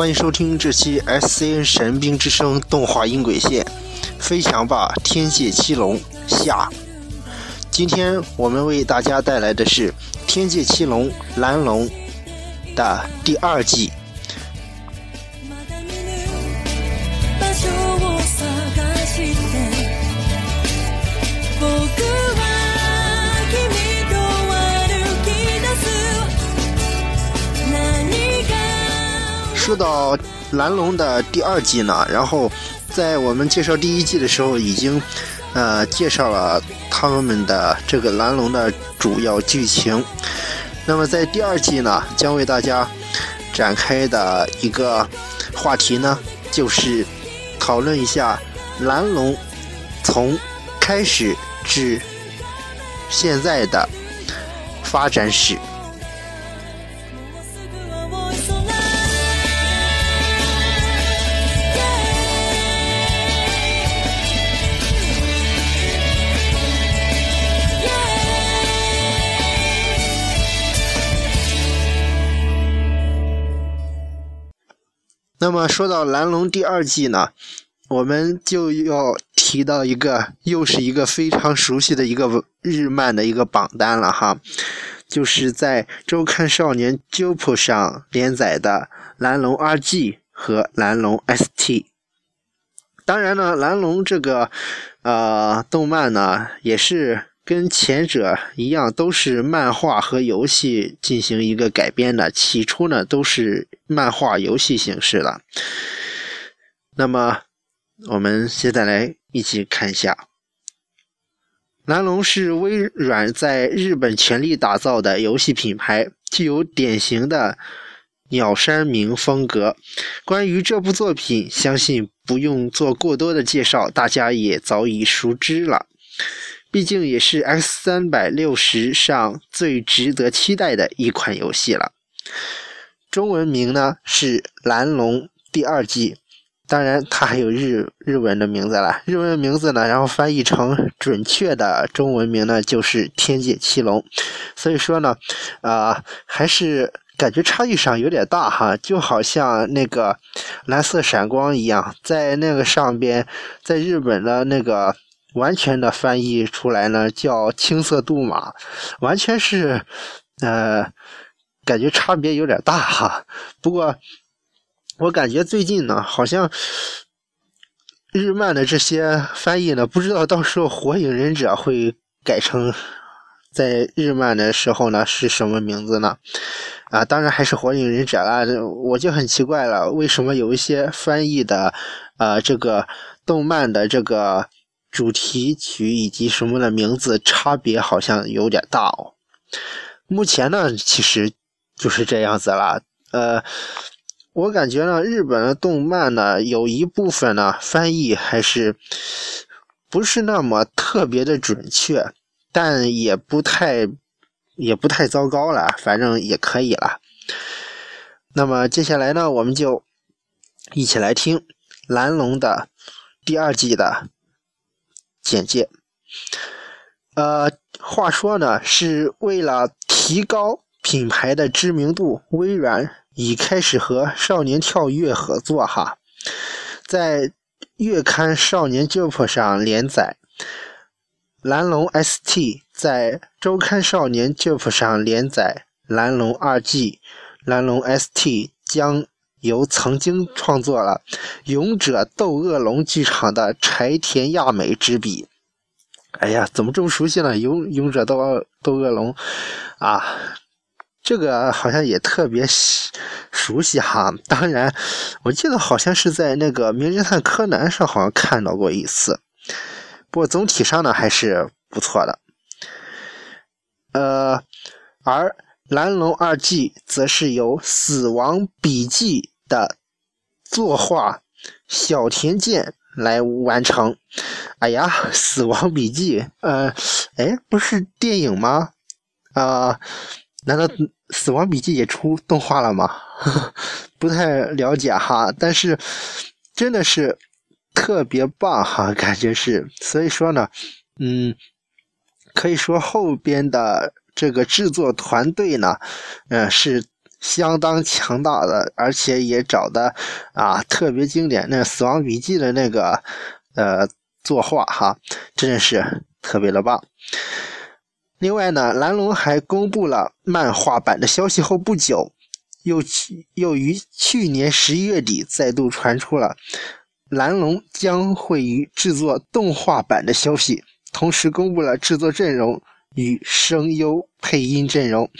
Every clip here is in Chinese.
欢迎收听这期 SCN 神兵之声动画音轨线《飞翔吧天界七龙》下。今天我们为大家带来的是《天界七龙蓝龙》的第二季。说到蓝龙的第二季呢，然后在我们介绍第一季的时候，已经呃介绍了他们的这个蓝龙的主要剧情。那么在第二季呢，将为大家展开的一个话题呢，就是讨论一下蓝龙从开始至现在的发展史。那么说到《蓝龙》第二季呢，我们就要提到一个，又是一个非常熟悉的一个日漫的一个榜单了哈，就是在周刊少年 Jump 上连载的《蓝龙 RG》和《蓝龙 ST》。当然呢，《蓝龙》这个呃动漫呢，也是。跟前者一样，都是漫画和游戏进行一个改编的。起初呢，都是漫画游戏形式的。那么，我们现在来一起看一下，蓝龙是微软在日本全力打造的游戏品牌，具有典型的鸟山明风格。关于这部作品，相信不用做过多的介绍，大家也早已熟知了。毕竟也是 X 三百六十上最值得期待的一款游戏了。中文名呢是《蓝龙》第二季，当然它还有日日文的名字了。日文名字呢，然后翻译成准确的中文名呢就是《天界七龙》。所以说呢，啊，还是感觉差异上有点大哈，就好像那个蓝色闪光一样，在那个上边，在日本的那个。完全的翻译出来呢，叫青色杜马，完全是，呃，感觉差别有点大哈。不过，我感觉最近呢，好像日漫的这些翻译呢，不知道到时候火影忍者会改成在日漫的时候呢是什么名字呢？啊，当然还是火影忍者啦。我就很奇怪了，为什么有一些翻译的，呃，这个动漫的这个。主题曲以及什么的名字差别好像有点大哦。目前呢，其实就是这样子了。呃，我感觉呢，日本的动漫呢，有一部分呢翻译还是不是那么特别的准确，但也不太也不太糟糕了，反正也可以了。那么接下来呢，我们就一起来听《蓝龙》的第二季的。简介，呃，话说呢，是为了提高品牌的知名度，微软已开始和少年跳跃合作哈，在月刊少年 Jump 上连载，蓝龙 ST 在周刊少年 Jump 上连载，蓝龙二 G，蓝龙 ST 将。由曾经创作了《勇者斗恶龙》剧场的柴田亚美执笔。哎呀，怎么这么熟悉呢？《勇勇者斗恶斗恶龙》啊，这个好像也特别熟悉哈。当然，我记得好像是在那个《名侦探柯南》上好像看到过一次。不过总体上呢还是不错的。呃，而。蓝龙二季则是由《死亡笔记》的作画小田健来完成。哎呀，《死亡笔记》呃，哎，不是电影吗？啊，难道《死亡笔记》也出动画了吗？不太了解哈，但是真的是特别棒哈，感觉是。所以说呢，嗯，可以说后边的。这个制作团队呢，呃，是相当强大的，而且也找的啊特别经典。那《死亡笔记》的那个呃作画哈，真的是特别的棒。另外呢，蓝龙还公布了漫画版的消息后不久，又去又于去年十一月底再度传出了蓝龙将会于制作动画版的消息，同时公布了制作阵容与声优配音阵容。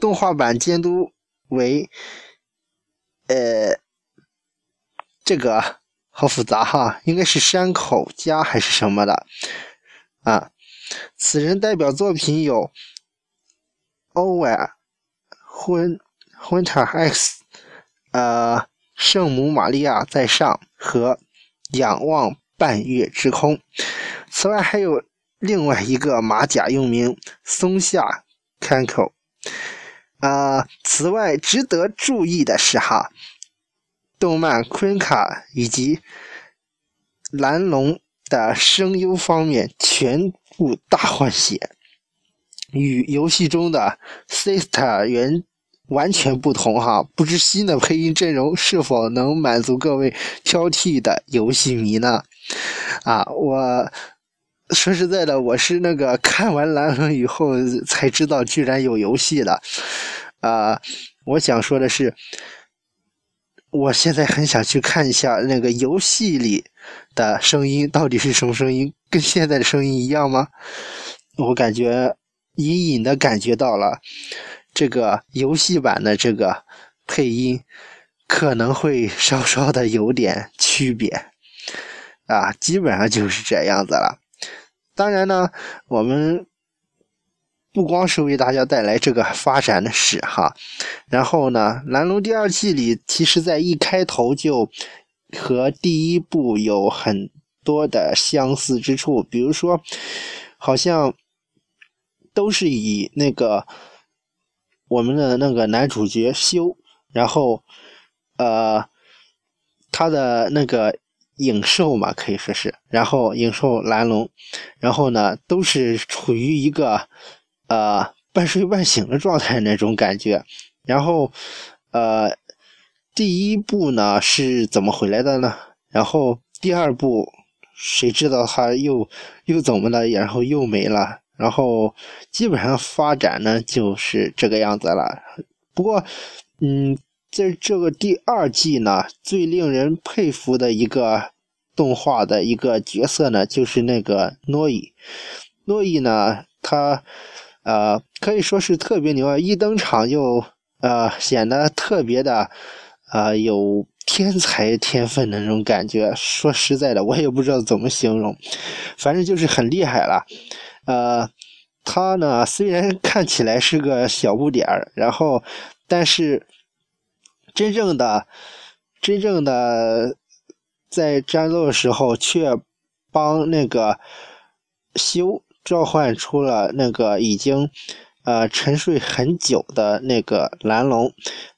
动画版监督为呃，这个好复杂哈，应该是山口家还是什么的啊？此人代表作品有《欧瓦昏昏塔 X》、呃，《圣母玛利亚在上》和《仰望半月之空》。此外，还有另外一个马甲用名松下 Kanko。啊，此外值得注意的是哈，动漫《昆卡》以及蓝龙的声优方面全。部大换血，与游戏中的 Sister 原完全不同哈。不知新的配音阵容是否能满足各位挑剔的游戏迷呢？啊，我说实在的，我是那个看完蓝龙以后才知道居然有游戏的。啊，我想说的是，我现在很想去看一下那个游戏里的声音到底是什么声音。跟现在的声音一样吗？我感觉隐隐的感觉到了，这个游戏版的这个配音可能会稍稍的有点区别啊，基本上就是这样子了。当然呢，我们不光是为大家带来这个发展的史哈，然后呢，《蓝龙》第二季里，其实在一开头就和第一部有很。多的相似之处，比如说，好像都是以那个我们的那个男主角修，然后呃，他的那个影兽嘛，可以说是，然后影兽蓝龙，然后呢，都是处于一个呃半睡半醒的状态那种感觉，然后呃，第一部呢是怎么回来的呢？然后第二部。谁知道他又又怎么了？然后又没了。然后基本上发展呢就是这个样子了。不过，嗯，在这个第二季呢，最令人佩服的一个动画的一个角色呢，就是那个诺伊。诺伊呢，他呃可以说是特别牛啊！一登场就呃显得特别的呃有。天才天分的那种感觉，说实在的，我也不知道怎么形容，反正就是很厉害了。呃，他呢虽然看起来是个小不点儿，然后，但是真正的、真正的在战斗的时候，却帮那个修召唤出了那个已经呃沉睡很久的那个蓝龙。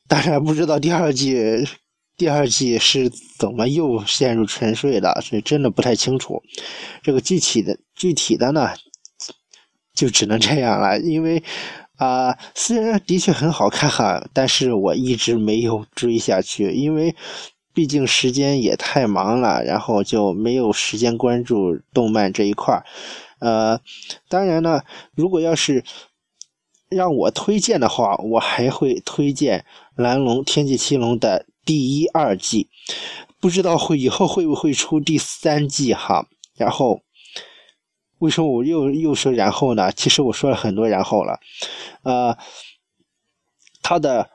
当然，不知道第二季。第二季是怎么又陷入沉睡的？所以真的不太清楚。这个具体的具体的呢，就只能这样了。因为啊，虽然的确很好看哈，但是我一直没有追下去，因为毕竟时间也太忙了，然后就没有时间关注动漫这一块儿。呃，当然呢，如果要是让我推荐的话，我还会推荐《蓝龙天际七龙》的。第一、二季，不知道会以后会不会出第三季哈？然后，为什么我又又说然后呢？其实我说了很多然后了。呃，它的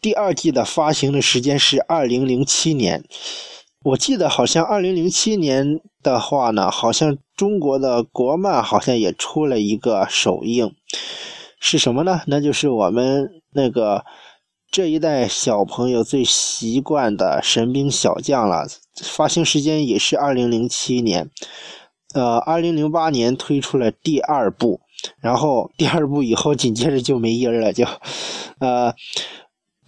第二季的发行的时间是二零零七年，我记得好像二零零七年的话呢，好像中国的国漫好像也出了一个首映，是什么呢？那就是我们那个。这一代小朋友最习惯的神兵小将了，发行时间也是二零零七年，呃，二零零八年推出了第二部，然后第二部以后紧接着就没音儿了，就，呃，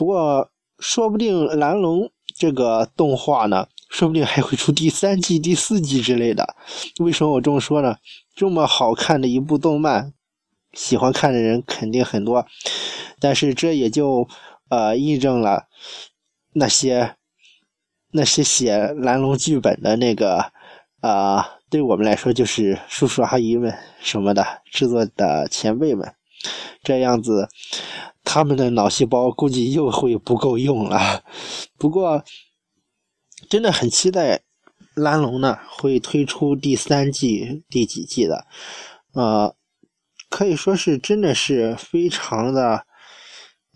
不过说不定蓝龙这个动画呢，说不定还会出第三季、第四季之类的。为什么我这么说呢？这么好看的一部动漫，喜欢看的人肯定很多，但是这也就。呃，印证了那些那些写蓝龙剧本的那个啊，对我们来说就是叔叔阿姨们什么的制作的前辈们，这样子他们的脑细胞估计又会不够用了。不过真的很期待蓝龙呢会推出第三季第几季的，呃，可以说是真的是非常的。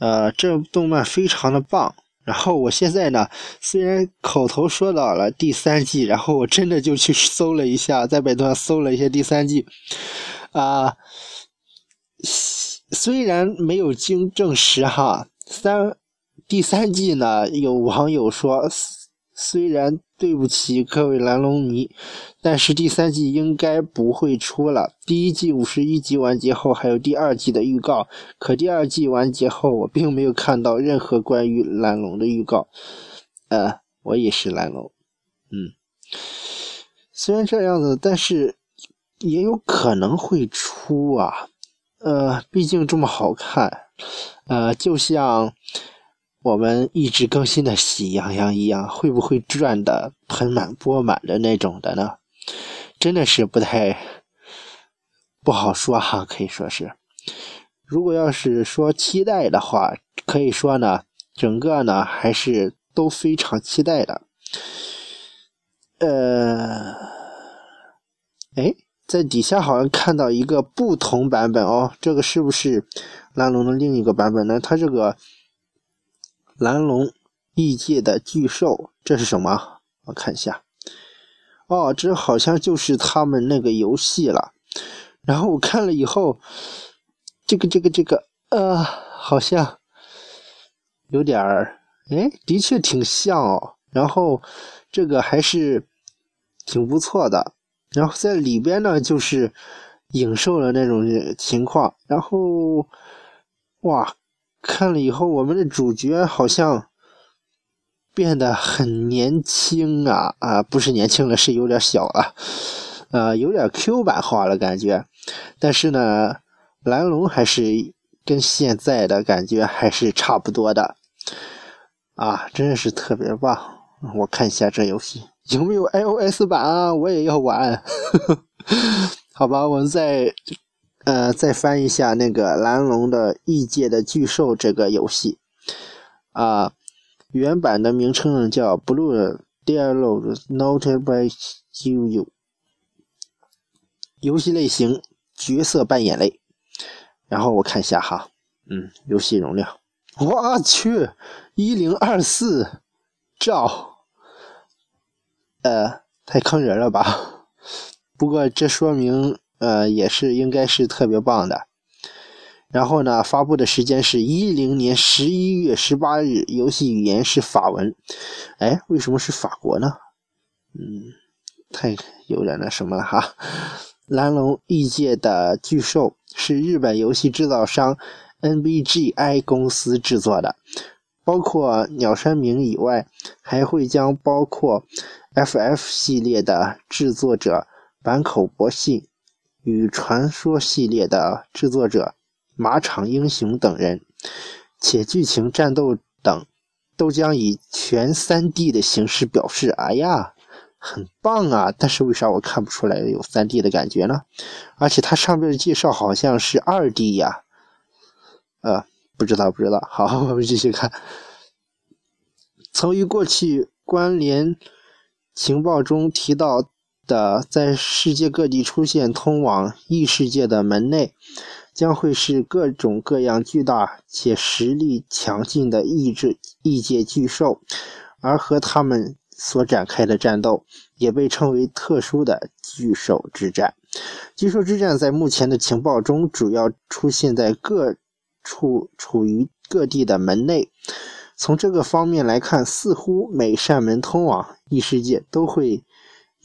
呃，这动漫非常的棒。然后我现在呢，虽然口头说到了第三季，然后我真的就去搜了一下，在百度上搜了一下第三季。啊，虽然没有经证实哈，三第三季呢，有网友说。虽然对不起各位蓝龙迷，但是第三季应该不会出了。第一季五十一集完结后，还有第二季的预告。可第二季完结后，我并没有看到任何关于蓝龙的预告。呃，我也是蓝龙。嗯，虽然这样子，但是也有可能会出啊。呃，毕竟这么好看。呃，就像。我们一直更新的《喜羊羊》一样，会不会赚的盆满钵满的那种的呢？真的是不太不好说哈，可以说是。如果要是说期待的话，可以说呢，整个呢还是都非常期待的。呃，哎，在底下好像看到一个不同版本哦，这个是不是蓝龙的另一个版本呢？它这个。蓝龙异界的巨兽，这是什么？我看一下。哦，这好像就是他们那个游戏了。然后我看了以后，这个、这个、这个，呃，好像有点儿，哎，的确挺像哦。然后这个还是挺不错的。然后在里边呢，就是影兽的那种情况。然后，哇！看了以后，我们的主角好像变得很年轻啊啊，不是年轻了，是有点小了，呃，有点 Q 版化了感觉。但是呢，蓝龙还是跟现在的感觉还是差不多的啊，真的是特别棒。我看一下这游戏有没有 iOS 版啊，我也要玩。好吧，我们再。呃，再翻一下那个蓝龙的异界的巨兽这个游戏，啊，原版的名称叫 Blue Dialogue note by You，游戏类型角色扮演类，然后我看一下哈，嗯，游戏容量，我去，一零二四兆，呃，太坑人了吧？不过这说明。呃，也是应该是特别棒的。然后呢，发布的时间是一零年十一月十八日，游戏语言是法文。哎，为什么是法国呢？嗯，太有点那什么了哈。蓝龙异界的巨兽是日本游戏制造商 NBGI 公司制作的，包括鸟山明以外，还会将包括 FF 系列的制作者坂口博信。与传说系列的制作者马场英雄等人，且剧情、战斗等都将以全 3D 的形式表示。哎呀，很棒啊！但是为啥我看不出来有 3D 的感觉呢？而且它上面的介绍好像是 2D 呀。呃，不知道，不知道。好，我们继续看。曾于过去关联情报中提到。的在世界各地出现通往异世界的门内，将会是各种各样巨大且实力强劲的异质异界巨兽，而和他们所展开的战斗也被称为特殊的巨兽之战。巨兽之战在目前的情报中主要出现在各处处于各地的门内。从这个方面来看，似乎每扇门通往异世界都会。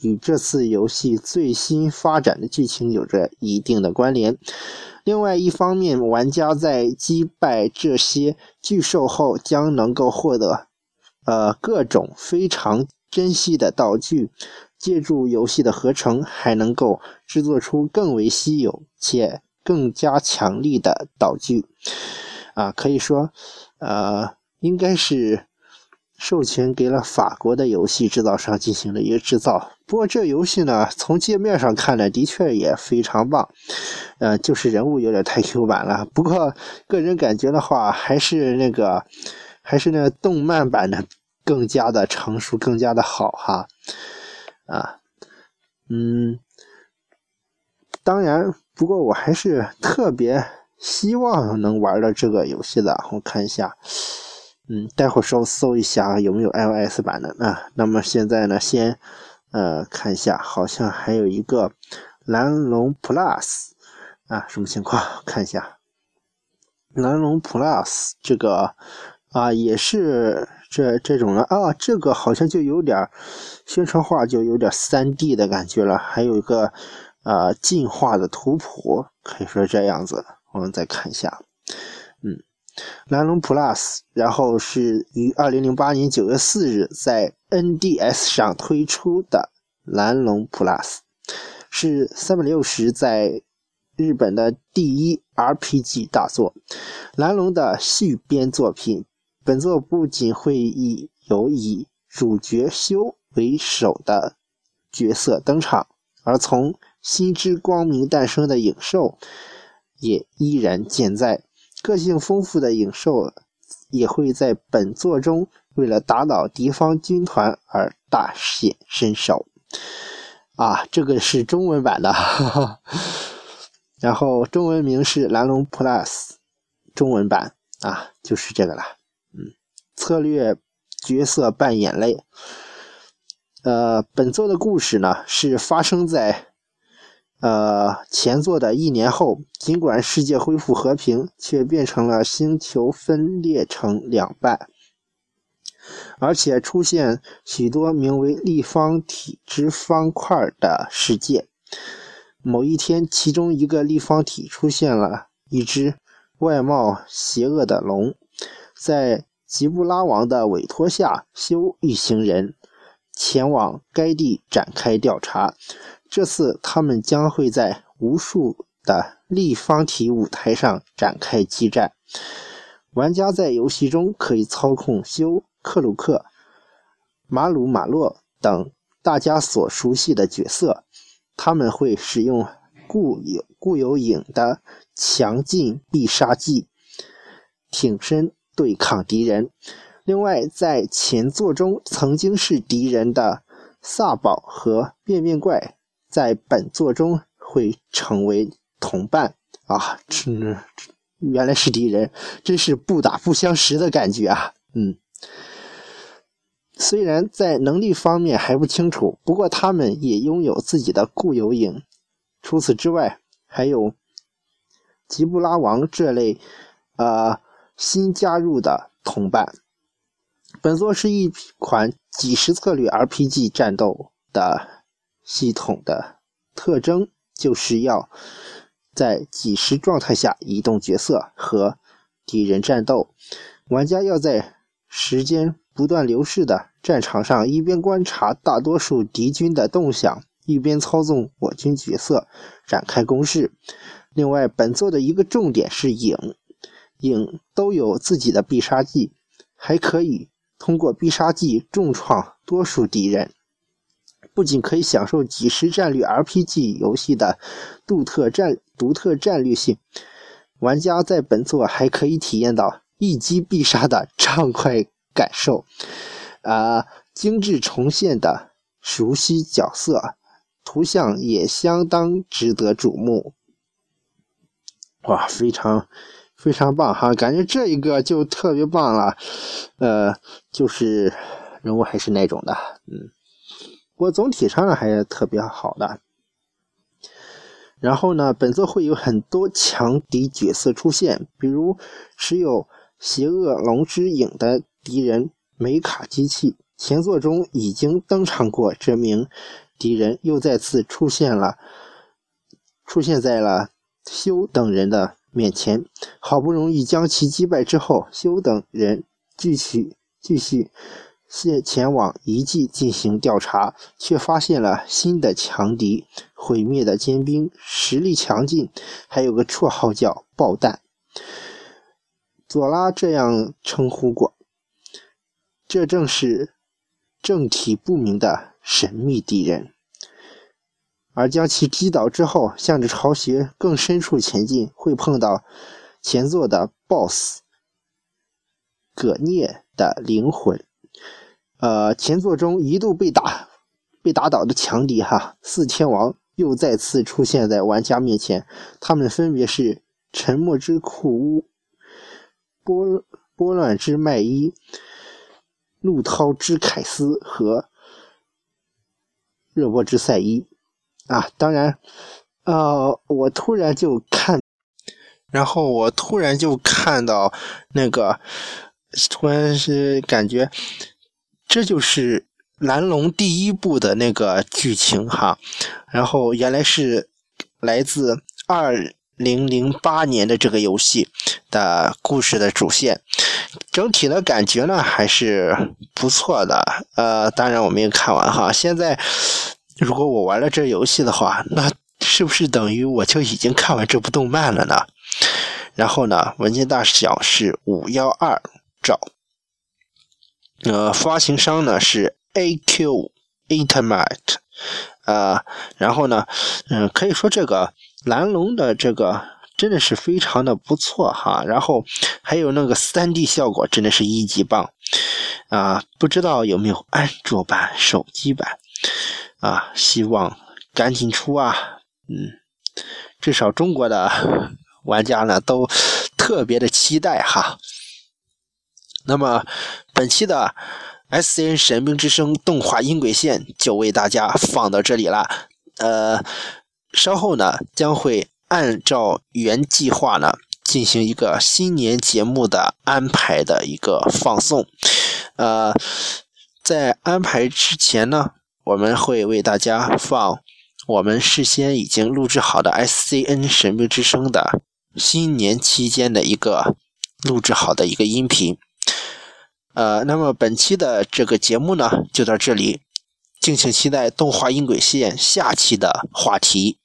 与这次游戏最新发展的剧情有着一定的关联。另外一方面，玩家在击败这些巨兽后，将能够获得呃各种非常珍惜的道具。借助游戏的合成，还能够制作出更为稀有且更加强力的道具。啊，可以说，呃，应该是授权给了法国的游戏制造商进行了一个制造。不过这游戏呢，从界面上看呢，的确也非常棒。呃，就是人物有点太 Q 版了。不过个人感觉的话，还是那个，还是那个动漫版的更加的成熟，更加的好哈。啊，嗯。当然，不过我还是特别希望能玩到这个游戏的。我看一下，嗯，待会儿稍搜一下有没有 iOS 版的。啊那么现在呢，先呃看一下，好像还有一个蓝龙 Plus 啊，什么情况？看一下，蓝龙 Plus 这个啊，也是这这种的啊，这个好像就有点宣传画，就有点 3D 的感觉了。还有一个。啊，进化的图谱可以说这样子。我们再看一下，蓝龙 Plus，然后是于二零零八年九月四日在 NDS 上推出的蓝龙 Plus，是三百六十在日本的第一 RPG 大作，蓝龙的续编作品。本作不仅会以有以主角修为首的角色登场，而从心之光明诞生的影兽也依然健在，个性丰富的影兽也会在本作中为了打倒敌方军团而大显身手。啊，这个是中文版的，然后中文名是蓝龙 Plus，中文版啊，就是这个了。嗯，策略角色扮演类。呃，本作的故事呢是发生在。呃，前作的一年后，尽管世界恢复和平，却变成了星球分裂成两半，而且出现许多名为立方体之方块的世界。某一天，其中一个立方体出现了一只外貌邪恶的龙，在吉布拉王的委托下，修一行人前往该地展开调查。这次他们将会在无数的立方体舞台上展开激战。玩家在游戏中可以操控修、克鲁克、马鲁马洛等大家所熟悉的角色，他们会使用固有固有影的强劲必杀技，挺身对抗敌人。另外，在前作中曾经是敌人的萨宝和变变怪。在本作中会成为同伴啊！这原来是敌人，真是不打不相识的感觉啊！嗯，虽然在能力方面还不清楚，不过他们也拥有自己的固有影。除此之外，还有吉布拉王这类呃新加入的同伴。本作是一款即时策略 RPG 战斗的。系统的特征就是要在即时状态下移动角色和敌人战斗。玩家要在时间不断流逝的战场上，一边观察大多数敌军的动向，一边操纵我军角色展开攻势。另外，本作的一个重点是影，影都有自己的必杀技，还可以通过必杀技重创多数敌人。不仅可以享受即时战略 RPG 游戏的独特战独特战略性，玩家在本作还可以体验到一击必杀的畅快感受，啊，精致重现的熟悉角色图像也相当值得瞩目。哇，非常非常棒哈，感觉这一个就特别棒了，呃，就是人物还是那种的，嗯。不过总体上还是特别好的。然后呢，本作会有很多强敌角色出现，比如持有邪恶龙之影的敌人梅卡机器。前作中已经登场过这名敌人，又再次出现了，出现在了修等人的面前。好不容易将其击败之后，修等人继续继续。现前往遗迹进行调查，却发现了新的强敌——毁灭的尖兵，实力强劲，还有个绰号叫“爆弹”。佐拉这样称呼过这正是正体不明的神秘敌人。而将其击倒之后，向着巢穴更深处前进，会碰到前座的 BOSS 葛聂的灵魂。呃，前作中一度被打被打倒的强敌哈四天王又再次出现在玩家面前，他们分别是沉默之库乌、波波乱之麦伊、怒涛之凯斯和热波之赛伊啊。当然，呃，我突然就看，然后我突然就看到那个，突然是感觉。这就是蓝龙第一部的那个剧情哈，然后原来是来自二零零八年的这个游戏的故事的主线，整体的感觉呢还是不错的。呃，当然我没有看完哈。现在如果我玩了这游戏的话，那是不是等于我就已经看完这部动漫了呢？然后呢，文件大小是五幺二兆。呃，发行商呢是 AQ Internet，呃，然后呢，嗯，可以说这个蓝龙的这个真的是非常的不错哈，然后还有那个 3D 效果真的是一级棒啊！不知道有没有安卓版、手机版啊？希望赶紧出啊！嗯，至少中国的 玩家呢都特别的期待哈。那么，本期的 S C N 神兵之声动画音轨线就为大家放到这里了。呃，稍后呢将会按照原计划呢进行一个新年节目的安排的一个放送。呃，在安排之前呢，我们会为大家放我们事先已经录制好的 S C N 神秘之声的新年期间的一个录制好的一个音频。呃，那么本期的这个节目呢，就到这里，敬请期待动画音轨线下期的话题。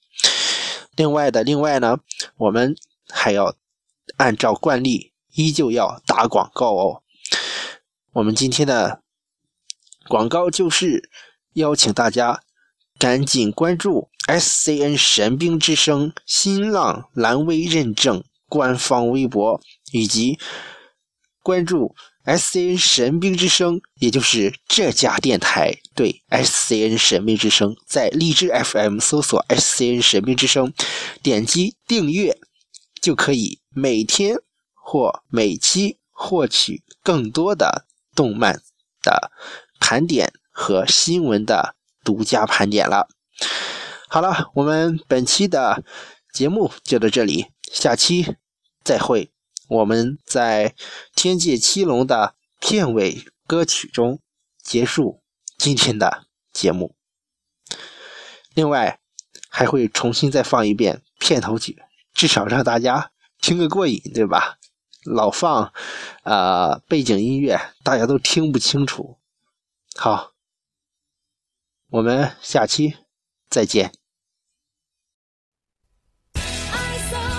另外的，另外呢，我们还要按照惯例，依旧要打广告哦。我们今天的广告就是邀请大家赶紧关注 SCN 神兵之声新浪蓝微认证官方微博，以及关注。S C N 神兵之声，也就是这家电台对 S C N 神兵之声，在荔枝 F M 搜索 S C N 神兵之声，点击订阅，就可以每天或每期获取更多的动漫的盘点和新闻的独家盘点了。好了，我们本期的节目就到这里，下期再会。我们在《天界七龙》的片尾歌曲中结束今天的节目。另外，还会重新再放一遍片头曲，至少让大家听个过瘾，对吧？老放啊背景音乐，大家都听不清楚。好，我们下期再见。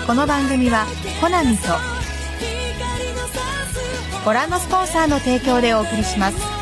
この番組はコナミとご覧のスポンサーの提供でお送りします。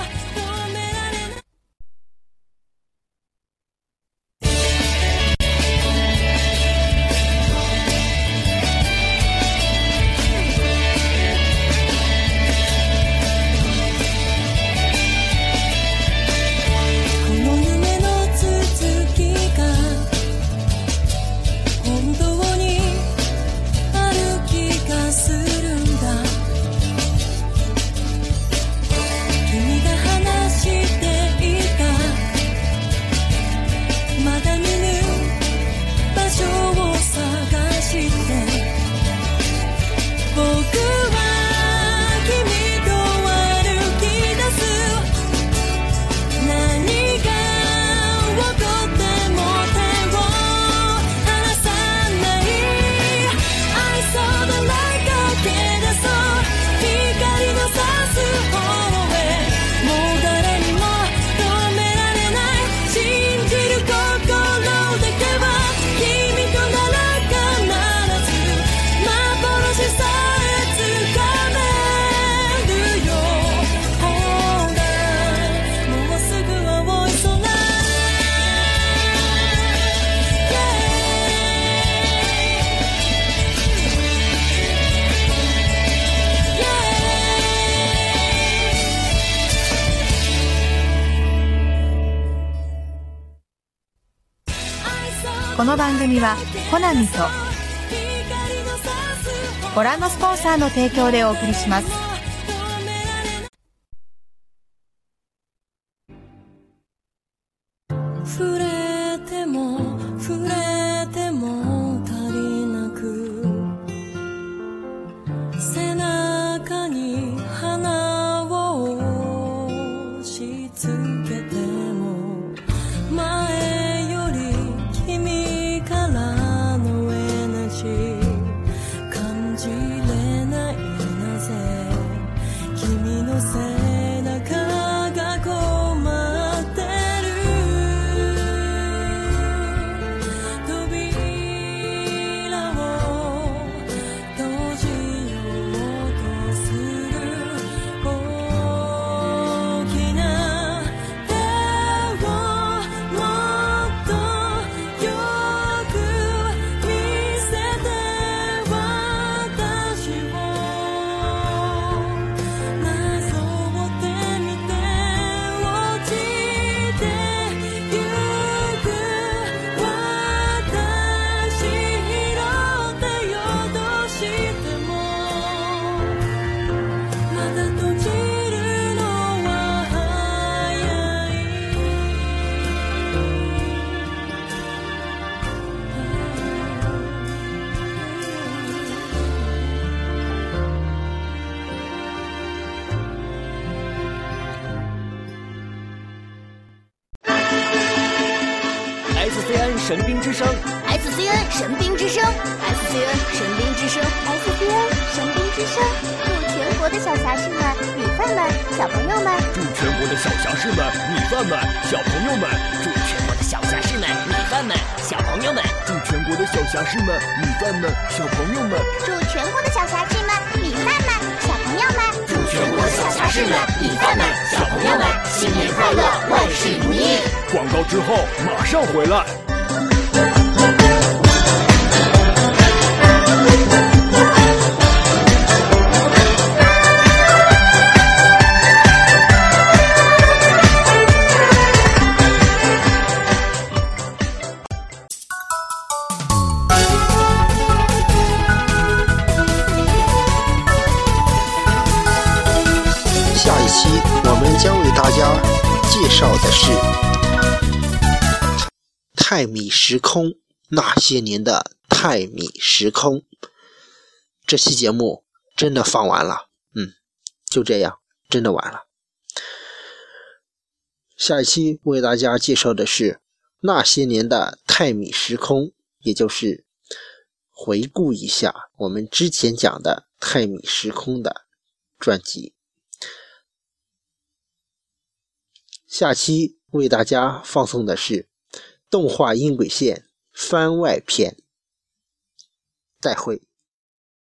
の番組はコナミとご覧のスポンサーの提供でお送りします。神兵之声。SCN 神兵之声，SCN 神兵之声，SCN 神兵之声，祝全国的小侠士们、米饭们、小朋友们，祝全国的小侠士们、米饭们、小朋友们，祝全国的小侠士们、米饭们、小朋友们，祝全国的小侠士们、米饭们、小朋友们，祝全国的小侠士们、米饭们、小朋友们，祝全国的小侠士们、米饭们、小朋友们，新年快乐，万事如意！广告之后马上回来。泰米时空那些年的泰米时空。这期节目真的放完了，嗯，就这样，真的完了。下一期为大家介绍的是那些年的泰米时空，也就是回顾一下我们之前讲的泰米时空的专辑。下期为大家放送的是动画音轨线番外篇。再会。